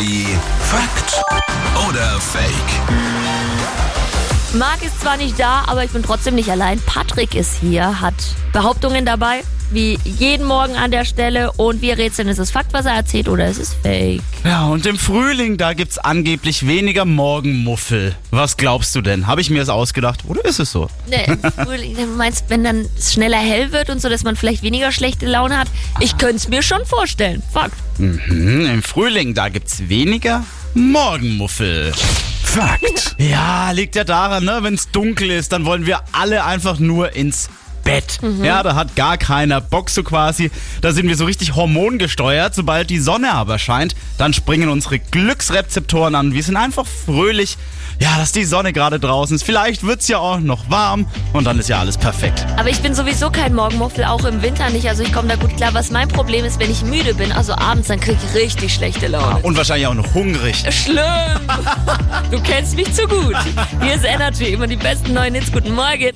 Energy Fakt oder Fake? Marc ist zwar nicht da, aber ich bin trotzdem nicht allein. Patrick ist hier, hat Behauptungen dabei, wie jeden Morgen an der Stelle. Und wir rätseln, ist es Fakt, was er erzählt, oder ist es Fake? Ja, und im Frühling, da gibt's angeblich weniger Morgenmuffel. Was glaubst du denn? Habe ich mir das ausgedacht oder ist es so? Ne, im Frühling, du meinst, wenn dann es schneller hell wird und so, dass man vielleicht weniger schlechte Laune hat? Ich könnte es mir schon vorstellen. Fakt. Mhm, im Frühling, da gibt's weniger Morgenmuffel. Fakt. Ja, liegt ja daran, ne? Wenn es dunkel ist, dann wollen wir alle einfach nur ins Bett. Ja, da hat gar keiner Bock so quasi. Da sind wir so richtig hormongesteuert. Sobald die Sonne aber scheint, dann springen unsere Glücksrezeptoren an. Wir sind einfach fröhlich. Ja, dass die Sonne gerade draußen ist. Vielleicht wird's ja auch noch warm und dann ist ja alles perfekt. Aber ich bin sowieso kein Morgenmuffel, auch im Winter nicht. Also ich komme da gut klar. Was mein Problem ist, wenn ich müde bin, also abends, dann kriege ich richtig schlechte Laune. Und wahrscheinlich auch noch hungrig. Schlimm. Du kennst mich zu gut. Hier ist Energy, immer die besten neuen Hits. Guten Morgen.